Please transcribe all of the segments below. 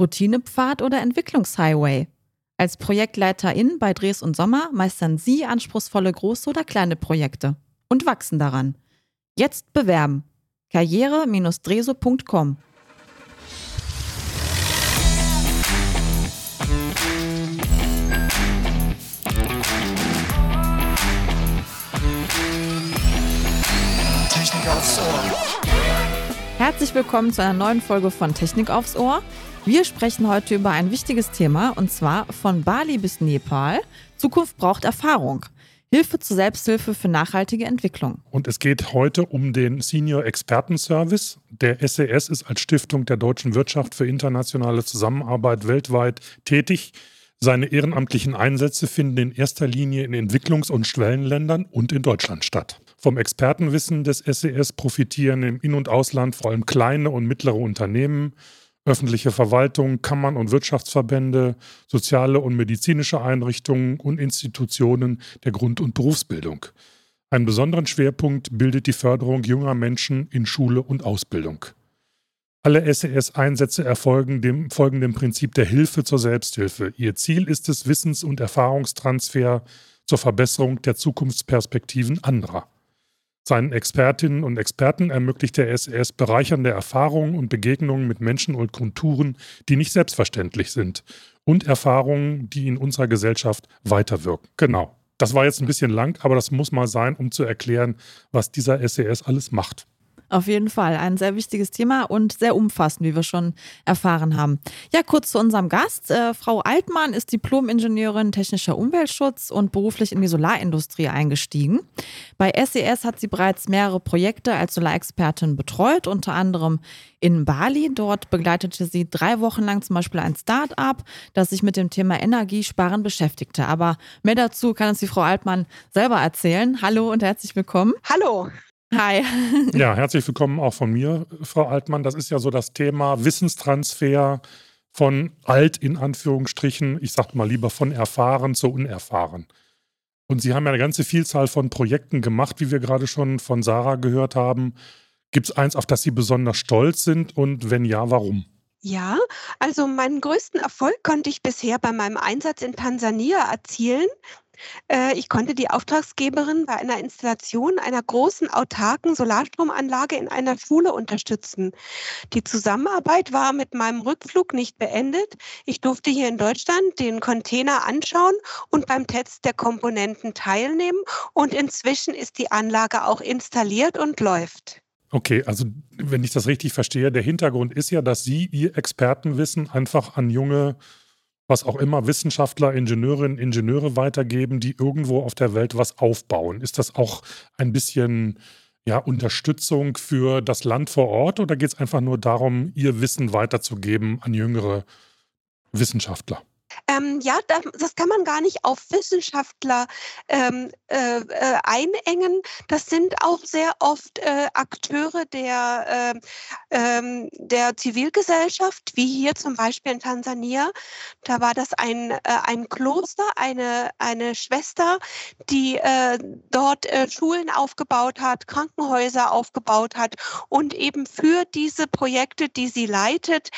Routinepfad oder Entwicklungshighway? Als Projektleiterin bei Dres und Sommer meistern Sie anspruchsvolle große oder kleine Projekte und wachsen daran. Jetzt bewerben. karriere-dreso.com Technik aufs Ohr. Herzlich willkommen zu einer neuen Folge von Technik aufs Ohr. Wir sprechen heute über ein wichtiges Thema und zwar von Bali bis Nepal. Zukunft braucht Erfahrung. Hilfe zur Selbsthilfe für nachhaltige Entwicklung. Und es geht heute um den Senior Expertenservice. Der SES ist als Stiftung der deutschen Wirtschaft für internationale Zusammenarbeit weltweit tätig. Seine ehrenamtlichen Einsätze finden in erster Linie in Entwicklungs- und Schwellenländern und in Deutschland statt. Vom Expertenwissen des SES profitieren im In- und Ausland vor allem kleine und mittlere Unternehmen, öffentliche Verwaltung, Kammern und Wirtschaftsverbände, soziale und medizinische Einrichtungen und Institutionen der Grund- und Berufsbildung. Einen besonderen Schwerpunkt bildet die Förderung junger Menschen in Schule und Ausbildung. Alle SES-Einsätze erfolgen dem, folgen dem Prinzip der Hilfe zur Selbsthilfe. Ihr Ziel ist es, Wissens- und Erfahrungstransfer zur Verbesserung der Zukunftsperspektiven anderer. Seinen Expertinnen und Experten ermöglicht der SES bereichernde Erfahrungen und Begegnungen mit Menschen und Kulturen, die nicht selbstverständlich sind und Erfahrungen, die in unserer Gesellschaft weiterwirken. Genau. Das war jetzt ein bisschen lang, aber das muss mal sein, um zu erklären, was dieser SES alles macht. Auf jeden Fall ein sehr wichtiges Thema und sehr umfassend, wie wir schon erfahren haben. Ja, kurz zu unserem Gast. Äh, Frau Altmann ist Diplom-Ingenieurin technischer Umweltschutz und beruflich in die Solarindustrie eingestiegen. Bei SES hat sie bereits mehrere Projekte als Solarexpertin betreut, unter anderem in Bali. Dort begleitete sie drei Wochen lang zum Beispiel ein Start-up, das sich mit dem Thema Energiesparen beschäftigte. Aber mehr dazu kann uns die Frau Altmann selber erzählen. Hallo und herzlich willkommen. Hallo. Hi. Ja, herzlich willkommen auch von mir, Frau Altmann. Das ist ja so das Thema Wissenstransfer von alt in Anführungsstrichen, ich sag mal lieber von erfahren zu unerfahren. Und Sie haben ja eine ganze Vielzahl von Projekten gemacht, wie wir gerade schon von Sarah gehört haben. Gibt es eins, auf das Sie besonders stolz sind und wenn ja, warum? Ja, also meinen größten Erfolg konnte ich bisher bei meinem Einsatz in Tansania erzielen. Äh, ich konnte die Auftragsgeberin bei einer Installation einer großen autarken Solarstromanlage in einer Schule unterstützen. Die Zusammenarbeit war mit meinem Rückflug nicht beendet. Ich durfte hier in Deutschland den Container anschauen und beim Test der Komponenten teilnehmen. Und inzwischen ist die Anlage auch installiert und läuft. Okay, also wenn ich das richtig verstehe, der Hintergrund ist ja, dass Sie Ihr Expertenwissen einfach an junge was auch immer Wissenschaftler, Ingenieurinnen, Ingenieure weitergeben, die irgendwo auf der Welt was aufbauen. Ist das auch ein bisschen ja, Unterstützung für das Land vor Ort oder geht es einfach nur darum, ihr Wissen weiterzugeben an jüngere Wissenschaftler? Ähm, ja, das, kann man gar nicht auf Wissenschaftler ähm, äh, äh, einengen. Das sind auch sehr oft äh, Akteure der, äh, der Zivilgesellschaft, wie hier zum Beispiel in Tansania. Da war das ein, äh, ein Kloster, eine, eine Schwester, die äh, dort Schulen aufgebaut hat, Krankenhäuser aufgebaut hat und eben für diese Projekte, die sie leitet,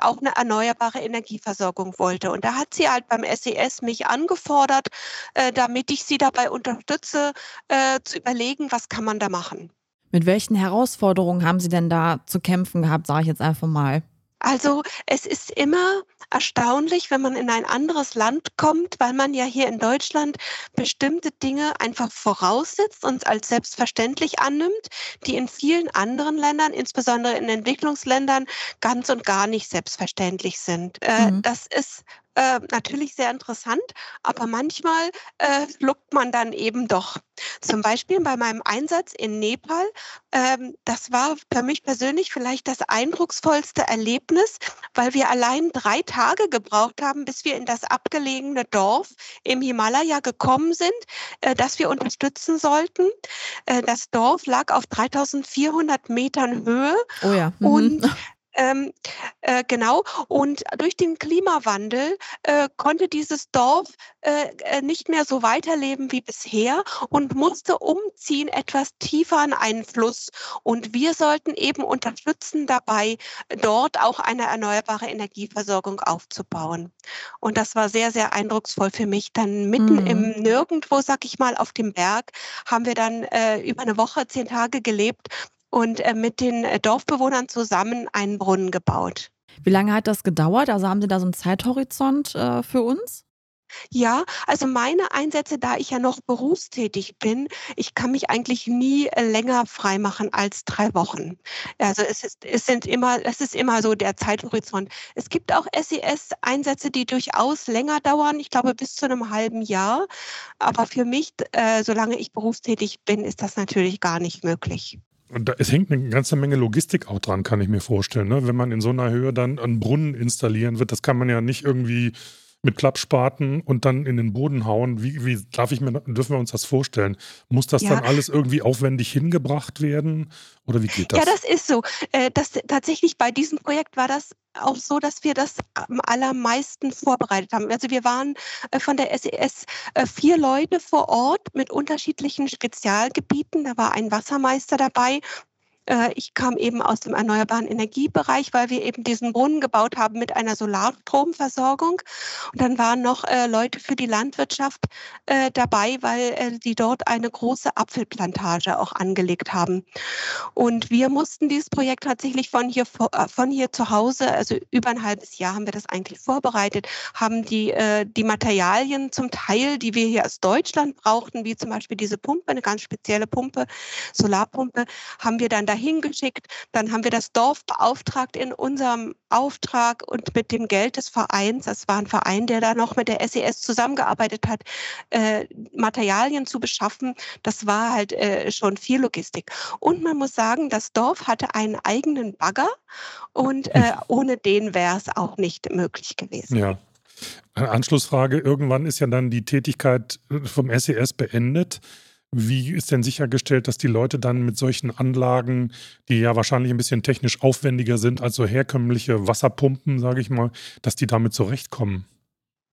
auch eine erneuerbare Energieversorgung wollte. Und da hat sie halt beim SES mich angefordert, äh, damit ich sie dabei unterstütze, äh, zu überlegen, was kann man da machen. Mit welchen Herausforderungen haben Sie denn da zu kämpfen gehabt, sage ich jetzt einfach mal? Also es ist immer erstaunlich, wenn man in ein anderes Land kommt, weil man ja hier in Deutschland bestimmte Dinge einfach voraussetzt und als selbstverständlich annimmt, die in vielen anderen Ländern, insbesondere in Entwicklungsländern, ganz und gar nicht selbstverständlich sind. Äh, mhm. Das ist äh, natürlich sehr interessant, aber manchmal äh, schluckt man dann eben doch. Zum Beispiel bei meinem Einsatz in Nepal, ähm, das war für mich persönlich vielleicht das eindrucksvollste Erlebnis, weil wir allein drei Tage gebraucht haben, bis wir in das abgelegene Dorf im Himalaya gekommen sind, äh, das wir unterstützen sollten. Äh, das Dorf lag auf 3400 Metern Höhe oh ja. mhm. und Ähm, äh, genau. Und durch den Klimawandel äh, konnte dieses Dorf äh, äh, nicht mehr so weiterleben wie bisher und musste umziehen etwas tiefer an einen Fluss. Und wir sollten eben unterstützen dabei, dort auch eine erneuerbare Energieversorgung aufzubauen. Und das war sehr, sehr eindrucksvoll für mich. Dann mitten mhm. im Nirgendwo, sag ich mal, auf dem Berg, haben wir dann äh, über eine Woche, zehn Tage gelebt und äh, mit den äh, Dorfbewohnern zusammen einen Brunnen gebaut. Wie lange hat das gedauert? Also haben Sie da so einen Zeithorizont äh, für uns? Ja, also meine Einsätze, da ich ja noch berufstätig bin, ich kann mich eigentlich nie äh, länger freimachen als drei Wochen. Also es ist, es sind immer, es ist immer so der Zeithorizont. Es gibt auch SES-Einsätze, die durchaus länger dauern, ich glaube bis zu einem halben Jahr. Aber für mich, äh, solange ich berufstätig bin, ist das natürlich gar nicht möglich. Und da, es hängt eine ganze Menge Logistik auch dran, kann ich mir vorstellen. Ne? Wenn man in so einer Höhe dann einen Brunnen installieren wird, das kann man ja nicht irgendwie mit Klappspaten und dann in den Boden hauen. Wie, wie darf ich mir, dürfen wir uns das vorstellen? Muss das ja. dann alles irgendwie aufwendig hingebracht werden? Oder wie geht das? Ja, das ist so. Äh, das, tatsächlich bei diesem Projekt war das auch so, dass wir das am allermeisten vorbereitet haben. Also wir waren äh, von der SES e äh, vier Leute vor Ort mit unterschiedlichen Spezialgebieten. Da war ein Wassermeister dabei, ich kam eben aus dem erneuerbaren Energiebereich, weil wir eben diesen Brunnen gebaut haben mit einer Solarstromversorgung. Und dann waren noch äh, Leute für die Landwirtschaft äh, dabei, weil äh, die dort eine große Apfelplantage auch angelegt haben. Und wir mussten dieses Projekt tatsächlich von hier, äh, von hier zu Hause, also über ein halbes Jahr haben wir das eigentlich vorbereitet, haben die, äh, die Materialien zum Teil, die wir hier aus Deutschland brauchten, wie zum Beispiel diese Pumpe, eine ganz spezielle Pumpe, Solarpumpe, haben wir dann dahin geschickt. Dann haben wir das Dorf beauftragt in unserem Auftrag und mit dem Geld des Vereins, das war ein Verein, der da noch mit der SES e zusammengearbeitet hat, äh, Materialien zu beschaffen. Das war halt äh, schon viel Logistik. Und man muss sagen, das Dorf hatte einen eigenen Bagger und äh, ohne den wäre es auch nicht möglich gewesen. Ja. Eine Anschlussfrage. Irgendwann ist ja dann die Tätigkeit vom SES e beendet. Wie ist denn sichergestellt, dass die Leute dann mit solchen Anlagen, die ja wahrscheinlich ein bisschen technisch aufwendiger sind als so herkömmliche Wasserpumpen, sage ich mal, dass die damit zurechtkommen?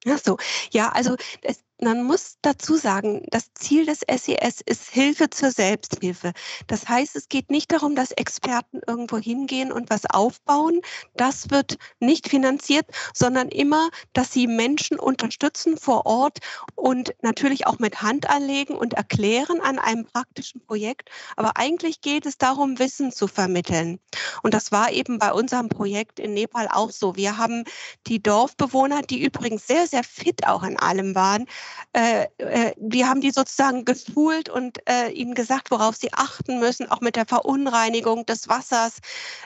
Ach so, ja, also es, man muss dazu sagen, das Ziel des SES ist Hilfe zur Selbsthilfe. Das heißt, es geht nicht darum, dass Experten irgendwo hingehen und was aufbauen. Das wird nicht finanziert, sondern immer, dass sie Menschen unterstützen vor Ort und natürlich auch mit Hand anlegen und erklären an einem praktischen Projekt. Aber eigentlich geht es darum, Wissen zu vermitteln. Und das war eben bei unserem Projekt in Nepal auch so. Wir haben die Dorfbewohner, die übrigens sehr, sehr fit auch in allem waren, äh, äh, wir haben die sozusagen geschult und äh, ihnen gesagt, worauf sie achten müssen, auch mit der Verunreinigung des Wassers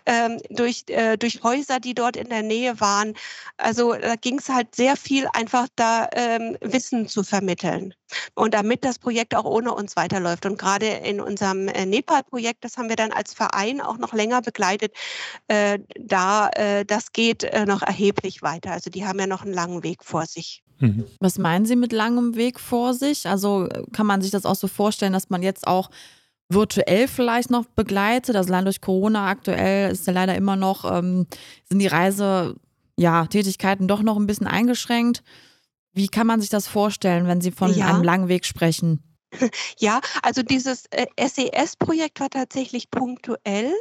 ähm, durch, äh, durch Häuser, die dort in der Nähe waren. Also da ging es halt sehr viel einfach da ähm, Wissen zu vermitteln. Und damit das Projekt auch ohne uns weiterläuft. Und gerade in unserem äh, Nepal-Projekt, das haben wir dann als Verein auch noch länger begleitet, äh, da das geht noch erheblich weiter. Also die haben ja noch einen langen Weg vor sich. Mhm. Was meinen Sie mit langem Weg vor sich? Also kann man sich das auch so vorstellen, dass man jetzt auch virtuell vielleicht noch begleitet? Also allein durch Corona aktuell ist ja leider immer noch, ähm, sind die Reise, ja, Tätigkeiten doch noch ein bisschen eingeschränkt. Wie kann man sich das vorstellen, wenn Sie von ja. einem langen Weg sprechen? Ja, also dieses äh, SES-Projekt war tatsächlich punktuell.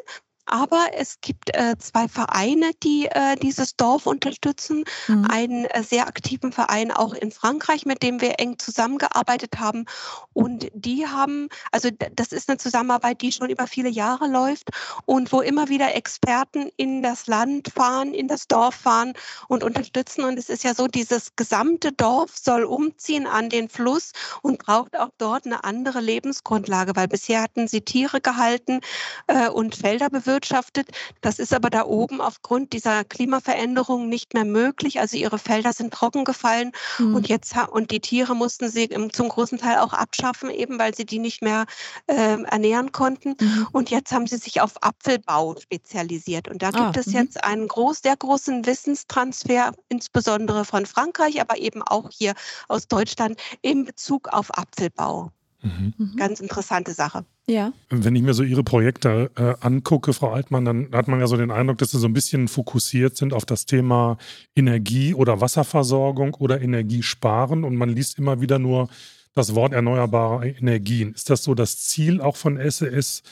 Aber es gibt äh, zwei Vereine, die äh, dieses Dorf unterstützen. Mhm. Einen äh, sehr aktiven Verein auch in Frankreich, mit dem wir eng zusammengearbeitet haben. Und die haben, also das ist eine Zusammenarbeit, die schon über viele Jahre läuft und wo immer wieder Experten in das Land fahren, in das Dorf fahren und unterstützen. Und es ist ja so, dieses gesamte Dorf soll umziehen an den Fluss und braucht auch dort eine andere Lebensgrundlage, weil bisher hatten sie Tiere gehalten äh, und Felder bewirtschaftet bewirtschaftet. Das ist aber da oben aufgrund dieser Klimaveränderung nicht mehr möglich. Also ihre Felder sind trocken gefallen mhm. und jetzt und die Tiere mussten sie zum großen Teil auch abschaffen, eben weil sie die nicht mehr äh, ernähren konnten. Mhm. Und jetzt haben sie sich auf Apfelbau spezialisiert. Und da gibt ah, es mhm. jetzt einen groß, sehr großen Wissenstransfer, insbesondere von Frankreich, aber eben auch hier aus Deutschland in Bezug auf Apfelbau. Mhm. Ganz interessante Sache. Ja. Wenn ich mir so Ihre Projekte äh, angucke, Frau Altmann, dann hat man ja so den Eindruck, dass Sie so ein bisschen fokussiert sind auf das Thema Energie- oder Wasserversorgung oder Energiesparen und man liest immer wieder nur das Wort erneuerbare Energien. Ist das so das Ziel auch von SES,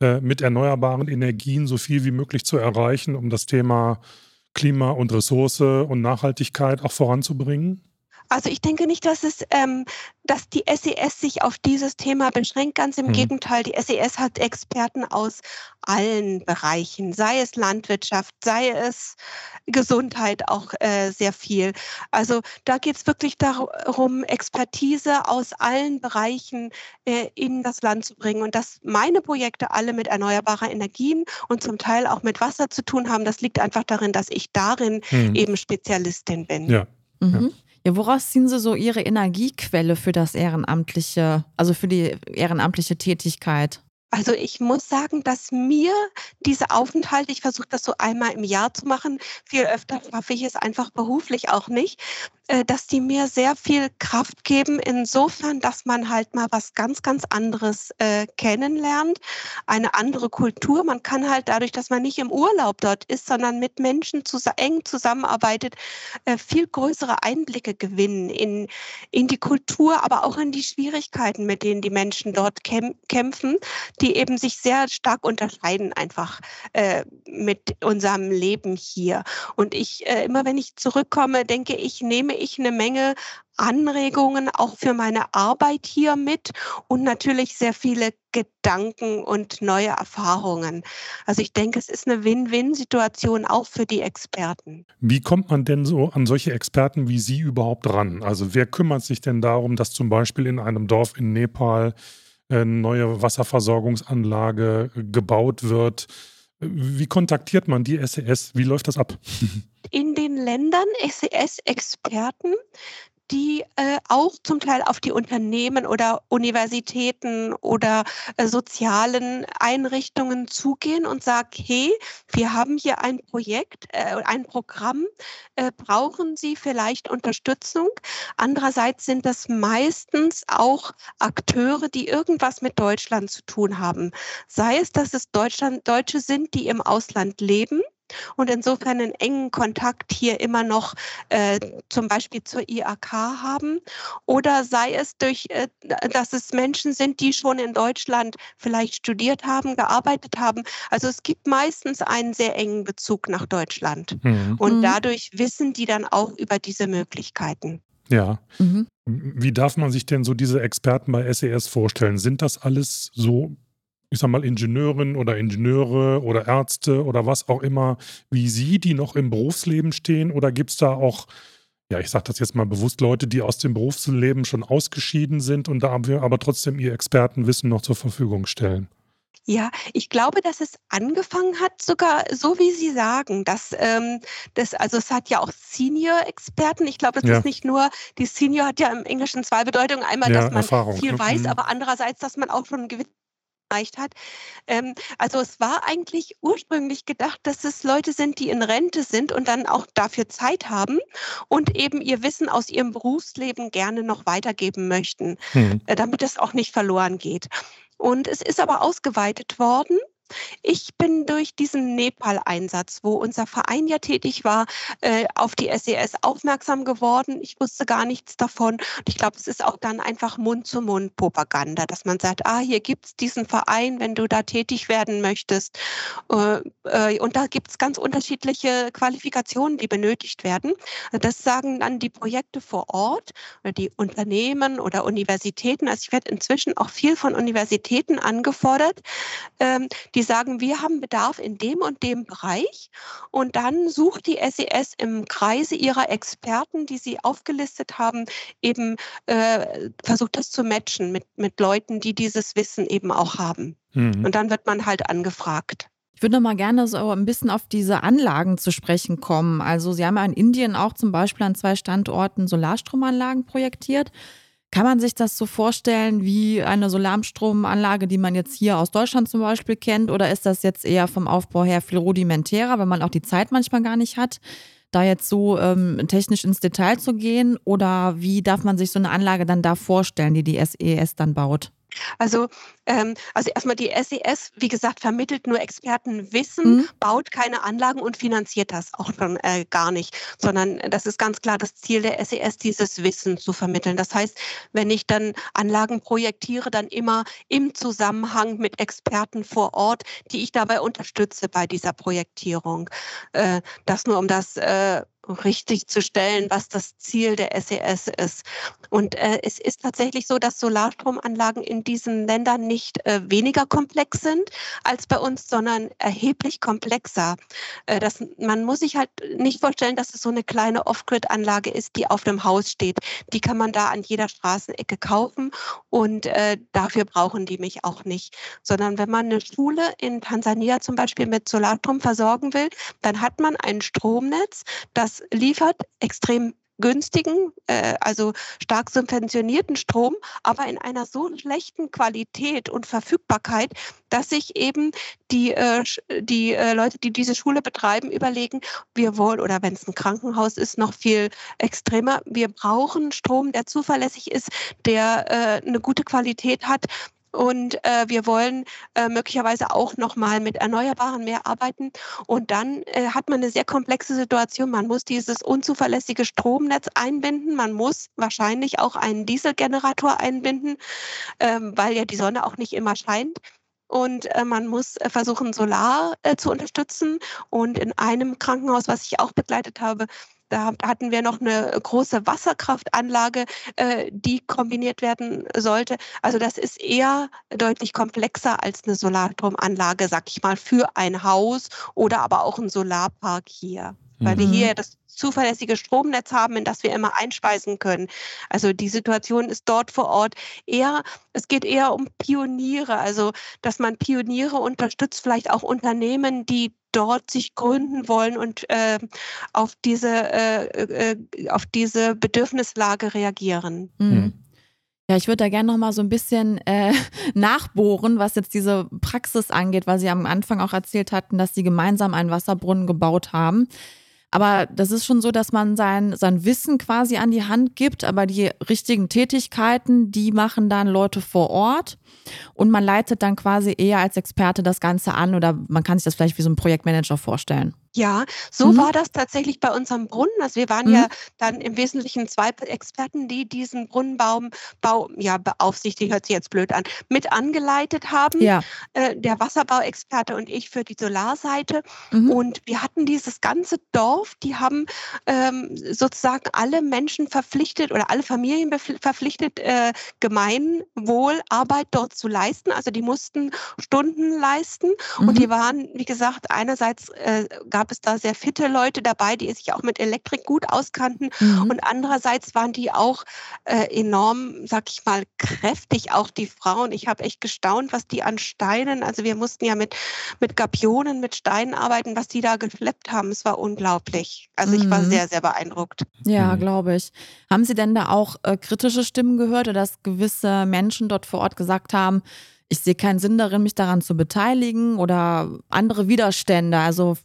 äh, mit erneuerbaren Energien so viel wie möglich zu erreichen, um das Thema Klima und Ressource und Nachhaltigkeit auch voranzubringen? Also ich denke nicht, dass es, ähm, dass die SES sich auf dieses Thema beschränkt. Ganz im mhm. Gegenteil, die SES hat Experten aus allen Bereichen, sei es Landwirtschaft, sei es Gesundheit auch äh, sehr viel. Also da geht es wirklich darum, Expertise aus allen Bereichen äh, in das Land zu bringen. Und dass meine Projekte alle mit erneuerbarer Energien und zum Teil auch mit Wasser zu tun haben, das liegt einfach darin, dass ich darin mhm. eben Spezialistin bin. Ja. Mhm. ja. Ja, woraus ziehen Sie so Ihre Energiequelle für das ehrenamtliche, also für die ehrenamtliche Tätigkeit? Also ich muss sagen, dass mir diese Aufenthalte, ich versuche das so einmal im Jahr zu machen, viel öfter schaffe ich es einfach beruflich auch nicht, dass die mir sehr viel Kraft geben, insofern, dass man halt mal was ganz, ganz anderes äh, kennenlernt, eine andere Kultur. Man kann halt dadurch, dass man nicht im Urlaub dort ist, sondern mit Menschen zus eng zusammenarbeitet, äh, viel größere Einblicke gewinnen in, in die Kultur, aber auch in die Schwierigkeiten, mit denen die Menschen dort käm kämpfen die eben sich sehr stark unterscheiden einfach äh, mit unserem Leben hier. Und ich, äh, immer wenn ich zurückkomme, denke ich, nehme ich eine Menge Anregungen auch für meine Arbeit hier mit und natürlich sehr viele Gedanken und neue Erfahrungen. Also ich denke, es ist eine Win-Win-Situation auch für die Experten. Wie kommt man denn so an solche Experten wie Sie überhaupt ran? Also wer kümmert sich denn darum, dass zum Beispiel in einem Dorf in Nepal äh, neue Wasserversorgungsanlage gebaut wird. Wie kontaktiert man die SES? Wie läuft das ab? In den Ländern SES-Experten die äh, auch zum Teil auf die Unternehmen oder Universitäten oder äh, sozialen Einrichtungen zugehen und sagen, hey, wir haben hier ein Projekt, äh, ein Programm, äh, brauchen Sie vielleicht Unterstützung? Andererseits sind das meistens auch Akteure, die irgendwas mit Deutschland zu tun haben. Sei es, dass es Deutschland, Deutsche sind, die im Ausland leben und insofern einen engen Kontakt hier immer noch äh, zum Beispiel zur IAK haben oder sei es durch, äh, dass es Menschen sind, die schon in Deutschland vielleicht studiert haben, gearbeitet haben. Also es gibt meistens einen sehr engen Bezug nach Deutschland mhm. und mhm. dadurch wissen die dann auch über diese Möglichkeiten. Ja. Mhm. Wie darf man sich denn so diese Experten bei SES e vorstellen? Sind das alles so ich sag mal, Ingenieurinnen oder Ingenieure oder Ärzte oder was auch immer wie Sie, die noch im Berufsleben stehen? Oder gibt es da auch, ja, ich sage das jetzt mal bewusst, Leute, die aus dem Berufsleben schon ausgeschieden sind und da aber trotzdem ihr Expertenwissen noch zur Verfügung stellen? Ja, ich glaube, dass es angefangen hat, sogar so wie Sie sagen, dass ähm, das, also es hat ja auch Senior-Experten. Ich glaube, es ja. ist nicht nur, die Senior hat ja im Englischen zwei Bedeutungen. Einmal, ja, dass man Erfahrung, viel ne? weiß, mhm. aber andererseits, dass man auch schon einen gewissen erreicht hat. Ähm, also es war eigentlich ursprünglich gedacht, dass es Leute sind, die in Rente sind und dann auch dafür Zeit haben und eben ihr Wissen aus ihrem Berufsleben gerne noch weitergeben möchten, mhm. äh, damit es auch nicht verloren geht. Und es ist aber ausgeweitet worden ich bin durch diesen Nepal-Einsatz, wo unser Verein ja tätig war, äh, auf die SES aufmerksam geworden. Ich wusste gar nichts davon. Ich glaube, es ist auch dann einfach Mund-zu-Mund-Propaganda, dass man sagt, ah, hier gibt es diesen Verein, wenn du da tätig werden möchtest. Äh, äh, und da gibt es ganz unterschiedliche Qualifikationen, die benötigt werden. Das sagen dann die Projekte vor Ort oder die Unternehmen oder Universitäten. Also ich werde inzwischen auch viel von Universitäten angefordert, ähm, die die sagen, wir haben Bedarf in dem und dem Bereich. Und dann sucht die SES e im Kreise ihrer Experten, die sie aufgelistet haben, eben äh, versucht das zu matchen mit, mit Leuten, die dieses Wissen eben auch haben. Mhm. Und dann wird man halt angefragt. Ich würde noch mal gerne so ein bisschen auf diese Anlagen zu sprechen kommen. Also Sie haben ja in Indien auch zum Beispiel an zwei Standorten Solarstromanlagen projektiert. Kann man sich das so vorstellen wie eine Solarstromanlage, die man jetzt hier aus Deutschland zum Beispiel kennt? Oder ist das jetzt eher vom Aufbau her viel rudimentärer, weil man auch die Zeit manchmal gar nicht hat, da jetzt so ähm, technisch ins Detail zu gehen? Oder wie darf man sich so eine Anlage dann da vorstellen, die die SES dann baut? Also, ähm, also erstmal die SES, wie gesagt, vermittelt nur Expertenwissen, mhm. baut keine Anlagen und finanziert das auch schon äh, gar nicht, sondern das ist ganz klar das Ziel der SES, dieses Wissen zu vermitteln. Das heißt, wenn ich dann Anlagen projektiere, dann immer im Zusammenhang mit Experten vor Ort, die ich dabei unterstütze bei dieser Projektierung. Äh, das nur um das äh, richtig zu stellen, was das Ziel der SES e ist. Und äh, es ist tatsächlich so, dass Solarstromanlagen in diesen Ländern nicht äh, weniger komplex sind als bei uns, sondern erheblich komplexer. Äh, das, man muss sich halt nicht vorstellen, dass es so eine kleine Off-Grid-Anlage ist, die auf dem Haus steht. Die kann man da an jeder Straßenecke kaufen und äh, dafür brauchen die mich auch nicht. Sondern wenn man eine Schule in Tansania zum Beispiel mit Solarstrom versorgen will, dann hat man ein Stromnetz, das liefert extrem günstigen, äh, also stark subventionierten Strom, aber in einer so schlechten Qualität und Verfügbarkeit, dass sich eben die, äh, die äh, Leute, die diese Schule betreiben, überlegen, wir wollen, oder wenn es ein Krankenhaus ist, noch viel extremer, wir brauchen Strom, der zuverlässig ist, der äh, eine gute Qualität hat und äh, wir wollen äh, möglicherweise auch nochmal mit Erneuerbaren mehr arbeiten. Und dann äh, hat man eine sehr komplexe Situation. Man muss dieses unzuverlässige Stromnetz einbinden. Man muss wahrscheinlich auch einen Dieselgenerator einbinden, ähm, weil ja die Sonne auch nicht immer scheint und äh, man muss äh, versuchen, Solar äh, zu unterstützen. Und in einem Krankenhaus, was ich auch begleitet habe, da hatten wir noch eine große Wasserkraftanlage, äh, die kombiniert werden sollte. Also das ist eher deutlich komplexer als eine Solarstromanlage, sag ich mal, für ein Haus oder aber auch ein Solarpark hier. Weil wir mhm. hier das zuverlässige Stromnetz haben, in das wir immer einspeisen können. Also die Situation ist dort vor Ort eher, es geht eher um Pioniere, also dass man Pioniere unterstützt, vielleicht auch Unternehmen, die dort sich gründen wollen und äh, auf, diese, äh, äh, auf diese Bedürfnislage reagieren. Mhm. Ja, ich würde da gerne noch mal so ein bisschen äh, nachbohren, was jetzt diese Praxis angeht, weil Sie am Anfang auch erzählt hatten, dass Sie gemeinsam einen Wasserbrunnen gebaut haben. Aber das ist schon so, dass man sein, sein Wissen quasi an die Hand gibt, aber die richtigen Tätigkeiten, die machen dann Leute vor Ort und man leitet dann quasi eher als Experte das Ganze an oder man kann sich das vielleicht wie so ein Projektmanager vorstellen. Ja, so mhm. war das tatsächlich bei unserem Brunnen. Also wir waren mhm. ja dann im Wesentlichen zwei Experten, die diesen Brunnenbaum Bau, ja, beaufsichtigt, hört sich jetzt blöd an, mit angeleitet haben. Ja. Äh, der Wasserbauexperte und ich für die Solarseite. Mhm. Und wir hatten dieses ganze Dorf, die haben ähm, sozusagen alle Menschen verpflichtet oder alle Familien verpflichtet, äh, Gemeinwohlarbeit dort zu leisten. Also die mussten Stunden leisten. Und die mhm. waren, wie gesagt, einerseits äh, gab es da sehr fitte Leute dabei, die sich auch mit Elektrik gut auskannten. Mhm. Und andererseits waren die auch äh, enorm, sag ich mal, kräftig, auch die Frauen. Ich habe echt gestaunt, was die an Steinen, also wir mussten ja mit, mit Gapionen, mit Steinen arbeiten, was die da geschleppt haben. Es war unglaublich. Also ich war mhm. sehr, sehr beeindruckt. Ja, mhm. glaube ich. Haben Sie denn da auch äh, kritische Stimmen gehört oder dass gewisse Menschen dort vor Ort gesagt haben, ich sehe keinen Sinn darin, mich daran zu beteiligen oder andere Widerstände. Also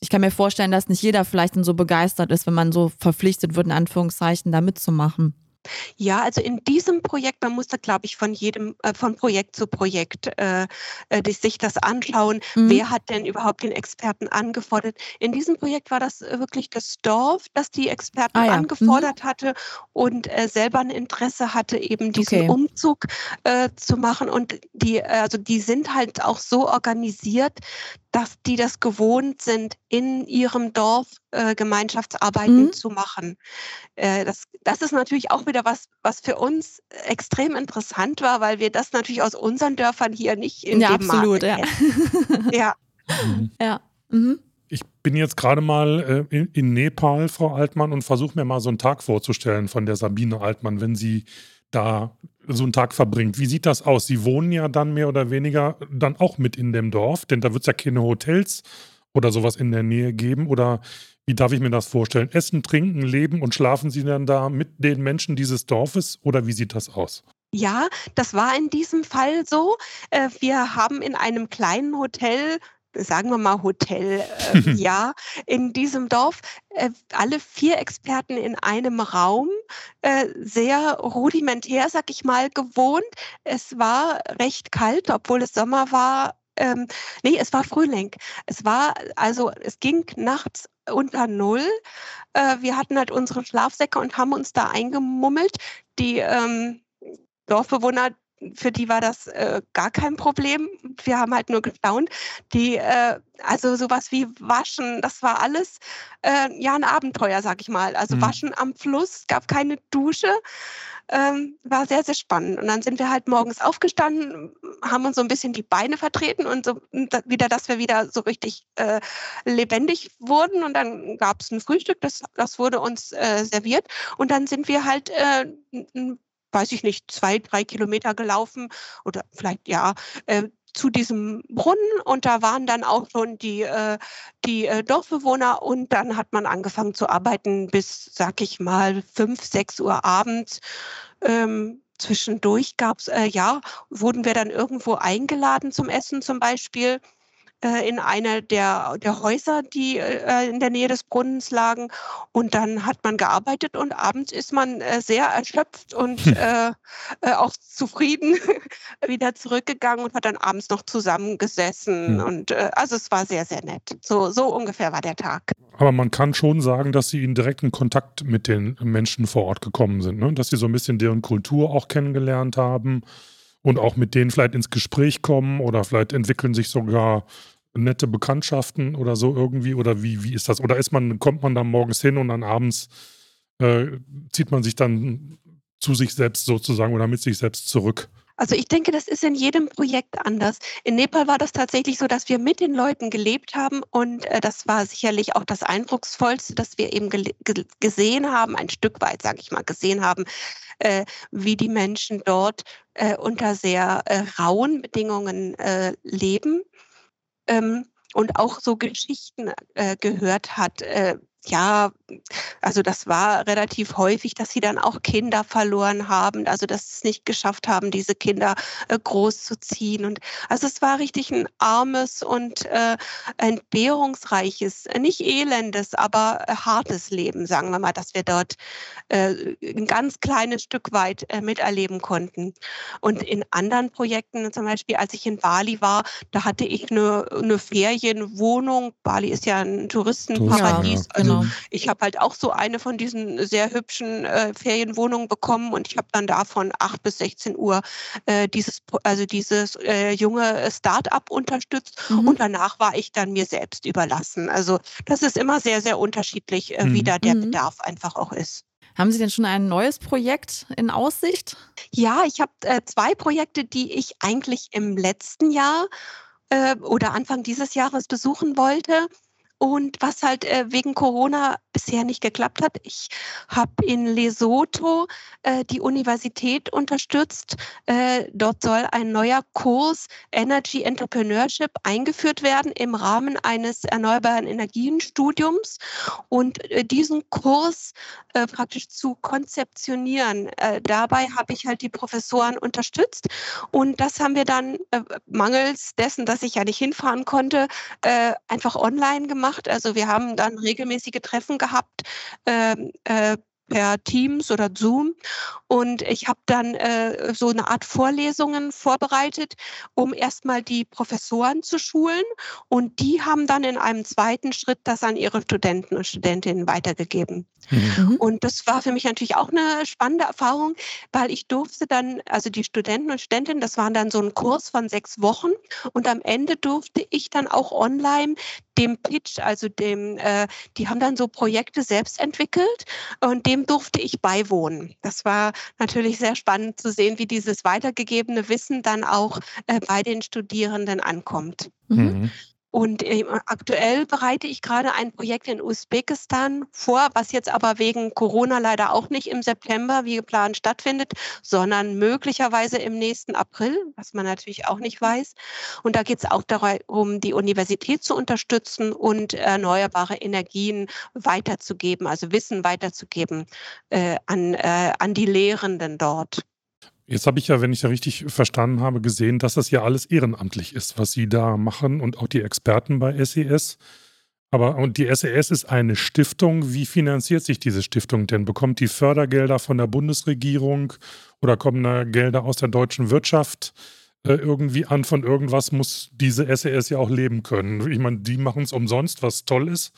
ich kann mir vorstellen, dass nicht jeder vielleicht dann so begeistert ist, wenn man so verpflichtet wird, in Anführungszeichen, da mitzumachen. Ja, also in diesem Projekt, man muss da, glaube ich, von jedem, äh, von Projekt zu Projekt äh, äh, sich das anschauen. Mhm. Wer hat denn überhaupt den Experten angefordert? In diesem Projekt war das wirklich das Dorf, das die Experten ah, ja. angefordert mhm. hatte und äh, selber ein Interesse hatte, eben diesen okay. Umzug äh, zu machen. Und die, also die sind halt auch so organisiert, dass die das gewohnt sind, in ihrem Dorf äh, Gemeinschaftsarbeiten mhm. zu machen. Äh, das, das ist natürlich auch wieder was, was für uns extrem interessant war, weil wir das natürlich aus unseren Dörfern hier nicht in ja, dem absolut, Maße ja. ja. Mhm. ja. Mhm. Ich bin jetzt gerade mal äh, in, in, Nepal, Frau Altmann, und versuche mir mal so einen Tag vorzustellen von der Sabine Altmann, wenn sie da so einen Tag verbringt. Wie sieht das aus? Sie wohnen ja dann mehr oder weniger dann auch mit in dem Dorf, denn da wird es ja keine Hotels oder sowas in der Nähe geben. Oder wie darf ich mir das vorstellen? Essen, trinken, leben und schlafen Sie dann da mit den Menschen dieses Dorfes oder wie sieht das aus? Ja, das war in diesem Fall so. Äh, wir haben in einem kleinen Hotel sagen wir mal Hotel, äh, ja, in diesem Dorf. Äh, alle vier Experten in einem Raum, äh, sehr rudimentär, sag ich mal, gewohnt. Es war recht kalt, obwohl es Sommer war. Ähm, nee, es war Frühling. Es war, also es ging nachts unter Null. Äh, wir hatten halt unsere Schlafsäcke und haben uns da eingemummelt. Die ähm, Dorfbewohner, für die war das äh, gar kein Problem. Wir haben halt nur gestaunt. Die, äh, also sowas wie Waschen, das war alles äh, ja ein Abenteuer, sag ich mal. Also mhm. Waschen am Fluss, gab keine Dusche. Ähm, war sehr, sehr spannend. Und dann sind wir halt morgens aufgestanden, haben uns so ein bisschen die Beine vertreten und so wieder, dass wir wieder so richtig äh, lebendig wurden. Und dann gab es ein Frühstück, das, das wurde uns äh, serviert. Und dann sind wir halt äh, weiß ich nicht, zwei, drei Kilometer gelaufen oder vielleicht ja, äh, zu diesem Brunnen und da waren dann auch schon die, äh, die äh, Dorfbewohner und dann hat man angefangen zu arbeiten bis, sag ich mal, fünf, sechs Uhr abends. Ähm, zwischendurch gab es, äh, ja, wurden wir dann irgendwo eingeladen zum Essen zum Beispiel. Äh, in einer der, der Häuser, die äh, in der Nähe des Brunnens lagen. Und dann hat man gearbeitet und abends ist man äh, sehr erschöpft und hm. äh, auch zufrieden wieder zurückgegangen und hat dann abends noch zusammengesessen. Hm. Und äh, also es war sehr, sehr nett. So, so ungefähr war der Tag. Aber man kann schon sagen, dass Sie in direkten Kontakt mit den Menschen vor Ort gekommen sind, ne? dass Sie so ein bisschen deren Kultur auch kennengelernt haben und auch mit denen vielleicht ins Gespräch kommen oder vielleicht entwickeln sich sogar nette Bekanntschaften oder so irgendwie oder wie, wie ist das? Oder ist man, kommt man da morgens hin und dann abends äh, zieht man sich dann zu sich selbst sozusagen oder mit sich selbst zurück? Also ich denke, das ist in jedem Projekt anders. In Nepal war das tatsächlich so, dass wir mit den Leuten gelebt haben und äh, das war sicherlich auch das Eindrucksvollste, dass wir eben gesehen haben, ein Stück weit, sage ich mal, gesehen haben, äh, wie die Menschen dort äh, unter sehr äh, rauen Bedingungen äh, leben. Ähm, und auch so Geschichten äh, gehört hat, äh, ja, also das war relativ häufig, dass sie dann auch Kinder verloren haben, also dass sie es nicht geschafft haben, diese Kinder äh, großzuziehen. Und also es war richtig ein armes und äh, entbehrungsreiches, nicht elendes, aber äh, hartes Leben, sagen wir mal, dass wir dort äh, ein ganz kleines Stück weit äh, miterleben konnten. Und in anderen Projekten, zum Beispiel als ich in Bali war, da hatte ich eine, eine Ferienwohnung. Bali ist ja ein Touristenparadies. Ja, genau. Also ich habe halt auch so eine von diesen sehr hübschen äh, Ferienwohnungen bekommen und ich habe dann da von 8 bis 16 Uhr äh, dieses, also dieses äh, junge Start-up unterstützt mhm. und danach war ich dann mir selbst überlassen. Also das ist immer sehr, sehr unterschiedlich, äh, mhm. wie da der mhm. Bedarf einfach auch ist. Haben Sie denn schon ein neues Projekt in Aussicht? Ja, ich habe äh, zwei Projekte, die ich eigentlich im letzten Jahr äh, oder Anfang dieses Jahres besuchen wollte. Und was halt äh, wegen Corona bisher nicht geklappt hat, ich habe in Lesotho äh, die Universität unterstützt. Äh, dort soll ein neuer Kurs Energy Entrepreneurship eingeführt werden im Rahmen eines erneuerbaren Energienstudiums. Und äh, diesen Kurs äh, praktisch zu konzeptionieren, äh, dabei habe ich halt die Professoren unterstützt. Und das haben wir dann mangels dessen, dass ich ja nicht hinfahren konnte, einfach online gemacht gemacht. Also wir haben dann regelmäßige Treffen gehabt. Ähm, äh, per Teams oder Zoom. Und ich habe dann äh, so eine Art Vorlesungen vorbereitet, um erstmal die Professoren zu schulen. Und die haben dann in einem zweiten Schritt das an ihre Studenten und Studentinnen weitergegeben. Mhm. Und das war für mich natürlich auch eine spannende Erfahrung, weil ich durfte dann, also die Studenten und Studentinnen, das waren dann so ein Kurs von sechs Wochen. Und am Ende durfte ich dann auch online dem Pitch, also dem, äh, die haben dann so Projekte selbst entwickelt und dem durfte ich beiwohnen. Das war natürlich sehr spannend zu sehen, wie dieses weitergegebene Wissen dann auch äh, bei den Studierenden ankommt. Mhm. Und äh, aktuell bereite ich gerade ein Projekt in Usbekistan vor, was jetzt aber wegen Corona leider auch nicht im September wie geplant stattfindet, sondern möglicherweise im nächsten April, was man natürlich auch nicht weiß. Und da geht es auch darum, die Universität zu unterstützen und erneuerbare Energien weiterzugeben, also Wissen weiterzugeben äh, an, äh, an die Lehrenden dort. Jetzt habe ich ja, wenn ich ja richtig verstanden habe, gesehen, dass das ja alles ehrenamtlich ist, was Sie da machen und auch die Experten bei SES. Aber und die SES ist eine Stiftung. Wie finanziert sich diese Stiftung denn? Bekommt die Fördergelder von der Bundesregierung oder kommen da Gelder aus der deutschen Wirtschaft äh, irgendwie an? Von irgendwas muss diese SES ja auch leben können. Ich meine, die machen es umsonst, was toll ist,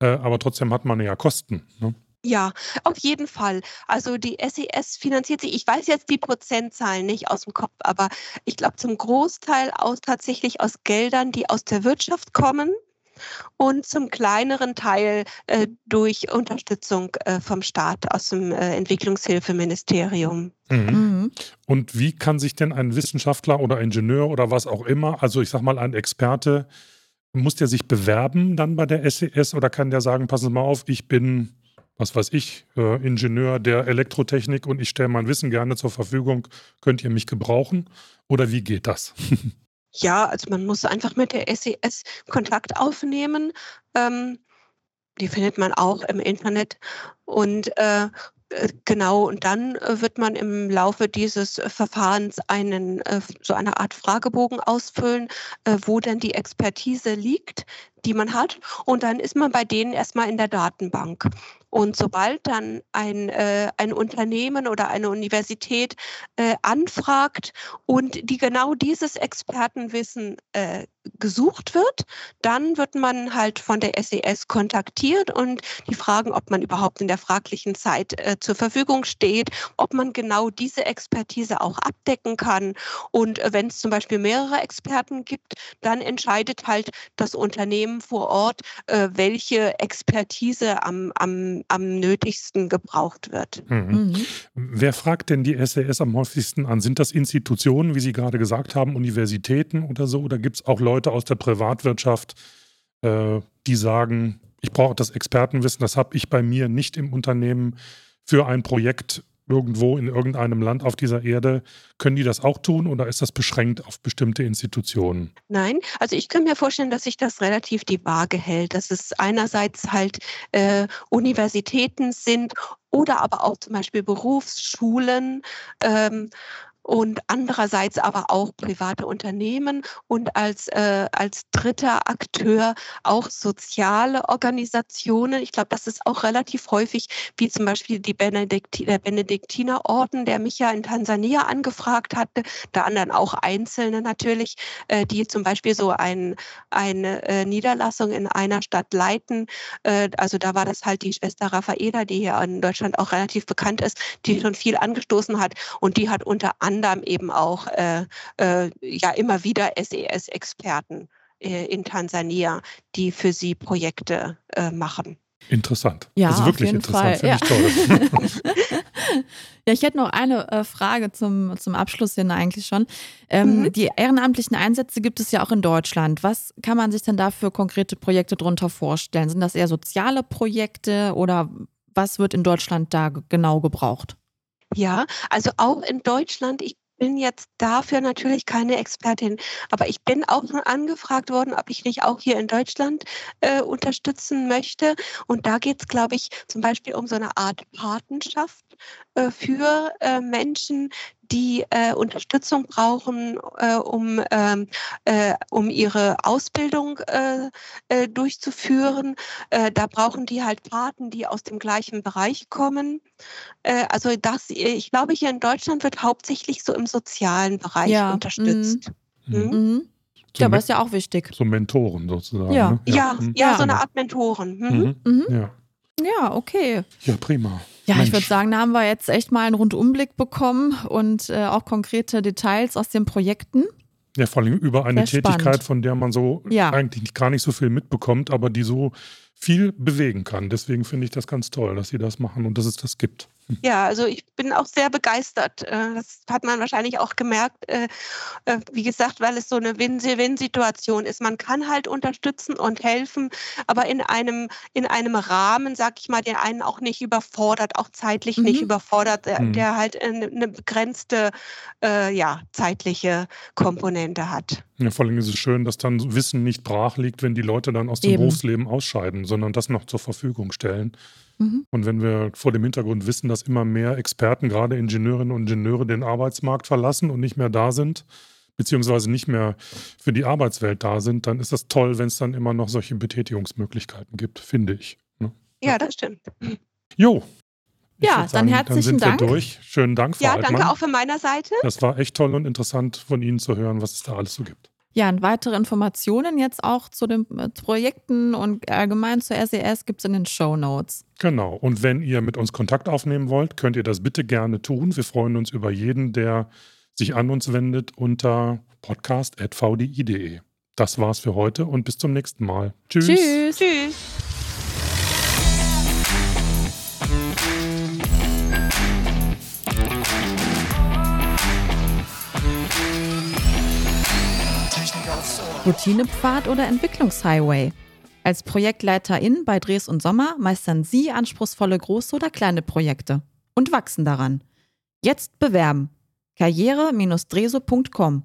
äh, aber trotzdem hat man ja Kosten. Ne? Ja, auf jeden Fall. Also die SES finanziert sich, ich weiß jetzt die Prozentzahlen nicht aus dem Kopf, aber ich glaube zum Großteil aus tatsächlich aus Geldern, die aus der Wirtschaft kommen und zum kleineren Teil äh, durch Unterstützung äh, vom Staat aus dem äh, Entwicklungshilfeministerium. Mhm. Mhm. Und wie kann sich denn ein Wissenschaftler oder Ingenieur oder was auch immer, also ich sag mal ein Experte, muss der sich bewerben dann bei der SES oder kann der sagen, passen Sie mal auf, ich bin was weiß ich, äh, Ingenieur der Elektrotechnik und ich stelle mein Wissen gerne zur Verfügung. Könnt ihr mich gebrauchen? Oder wie geht das? ja, also man muss einfach mit der SES Kontakt aufnehmen. Ähm, die findet man auch im Internet. Und äh, äh, genau, und dann äh, wird man im Laufe dieses Verfahrens einen, so eine Art Fragebogen ausfüllen, wo denn die Expertise liegt, die man hat. Und dann ist man bei denen erstmal in der Datenbank. Und sobald dann ein, äh, ein Unternehmen oder eine Universität äh, anfragt und die genau dieses Expertenwissen äh, gesucht wird, dann wird man halt von der SES kontaktiert und die fragen, ob man überhaupt in der fraglichen Zeit äh, zur Verfügung steht, ob man genau diese Expertise auch abdecken kann. Und äh, wenn es zum Beispiel mehrere Experten gibt, dann entscheidet halt das Unternehmen vor Ort, äh, welche Expertise am, am am, nötigsten gebraucht wird. Mhm. Mhm. Wer fragt denn die SAS am häufigsten an? Sind das Institutionen, wie Sie gerade gesagt haben, Universitäten oder so? Oder gibt es auch Leute aus der Privatwirtschaft, äh, die sagen, ich brauche das Expertenwissen, das habe ich bei mir nicht im Unternehmen für ein Projekt irgendwo in irgendeinem Land auf dieser Erde. Können die das auch tun oder ist das beschränkt auf bestimmte Institutionen? Nein, also ich kann mir vorstellen, dass sich das relativ die Waage hält, dass es einerseits halt äh, Universitäten sind oder aber auch zum Beispiel Berufsschulen. Ähm, und andererseits aber auch private Unternehmen und als, äh, als dritter Akteur auch soziale Organisationen. Ich glaube, das ist auch relativ häufig, wie zum Beispiel die Benedikti der Benediktinerorden, der mich ja in Tansania angefragt hatte, da anderen auch Einzelne natürlich, äh, die zum Beispiel so ein, eine äh, Niederlassung in einer Stadt leiten. Äh, also da war das halt die Schwester Raffaela, die hier in Deutschland auch relativ bekannt ist, die schon viel angestoßen hat und die hat unter anderem anderem eben auch äh, äh, ja immer wieder SES-Experten äh, in Tansania, die für sie Projekte äh, machen. Interessant. Ja, also wirklich interessant. Fall. Ja. Ich toll. ja, ich hätte noch eine äh, Frage zum, zum Abschluss hin eigentlich schon. Ähm, mhm. Die ehrenamtlichen Einsätze gibt es ja auch in Deutschland. Was kann man sich denn da für konkrete Projekte darunter vorstellen? Sind das eher soziale Projekte oder was wird in Deutschland da genau gebraucht? Ja, also auch in Deutschland, ich bin jetzt dafür natürlich keine Expertin, aber ich bin auch schon angefragt worden, ob ich nicht auch hier in Deutschland äh, unterstützen möchte. Und da geht es, glaube ich, zum Beispiel um so eine Art Patenschaft äh, für äh, Menschen, die äh, Unterstützung brauchen, äh, um, ähm, äh, um ihre Ausbildung äh, äh, durchzuführen. Äh, da brauchen die halt Paten, die aus dem gleichen Bereich kommen. also das, ich glaube, hier in Deutschland wird hauptsächlich so im sozialen Bereich ja. unterstützt. Mhm. Mhm. Mhm. So ja, aber ist ja auch wichtig. So Mentoren sozusagen. Ja, ne? ja. Ja, mhm. ja, so eine Art Mentoren. Mhm. Mhm. Ja. ja, okay. Ja, prima. Ja, Mensch. ich würde sagen, da haben wir jetzt echt mal einen Rundumblick bekommen und äh, auch konkrete Details aus den Projekten. Ja, vor allem über eine Sehr Tätigkeit, spannend. von der man so ja. eigentlich gar nicht so viel mitbekommt, aber die so viel bewegen kann. Deswegen finde ich das ganz toll, dass Sie das machen und dass es das gibt. Ja, also ich bin auch sehr begeistert. Äh, das hat man wahrscheinlich auch gemerkt, äh, äh, wie gesagt, weil es so eine Win-Win-Situation ist. Man kann halt unterstützen und helfen, aber in einem, in einem Rahmen, sag ich mal, der einen auch nicht überfordert, auch zeitlich mhm. nicht überfordert, der, mhm. der halt eine, eine begrenzte ja, zeitliche Komponente hat. Ja, vor allem ist es schön, dass dann Wissen nicht brach liegt, wenn die Leute dann aus dem Eben. Berufsleben ausscheiden, sondern das noch zur Verfügung stellen. Mhm. Und wenn wir vor dem Hintergrund wissen, dass immer mehr Experten, gerade Ingenieurinnen und Ingenieure, den Arbeitsmarkt verlassen und nicht mehr da sind, beziehungsweise nicht mehr für die Arbeitswelt da sind, dann ist das toll, wenn es dann immer noch solche Betätigungsmöglichkeiten gibt, finde ich. Ne? Ja, das stimmt. Jo. Ja, würd dann herzlichen sind Dank. wir durch. Schönen Dank, Frau Ja, Altmann. danke auch von meiner Seite. Das war echt toll und interessant von Ihnen zu hören, was es da alles so gibt. Ja, und weitere Informationen jetzt auch zu den äh, Projekten und allgemein zur SES gibt es in den Show Notes. Genau. Und wenn ihr mit uns Kontakt aufnehmen wollt, könnt ihr das bitte gerne tun. Wir freuen uns über jeden, der sich an uns wendet unter podcast.vdi.de. Das war's für heute und bis zum nächsten Mal. Tschüss. Tschüss. Tschüss. Routinepfad oder Entwicklungshighway? Als Projektleiterin bei Dres und Sommer meistern Sie anspruchsvolle große oder kleine Projekte und wachsen daran. Jetzt bewerben. karriere-dreso.com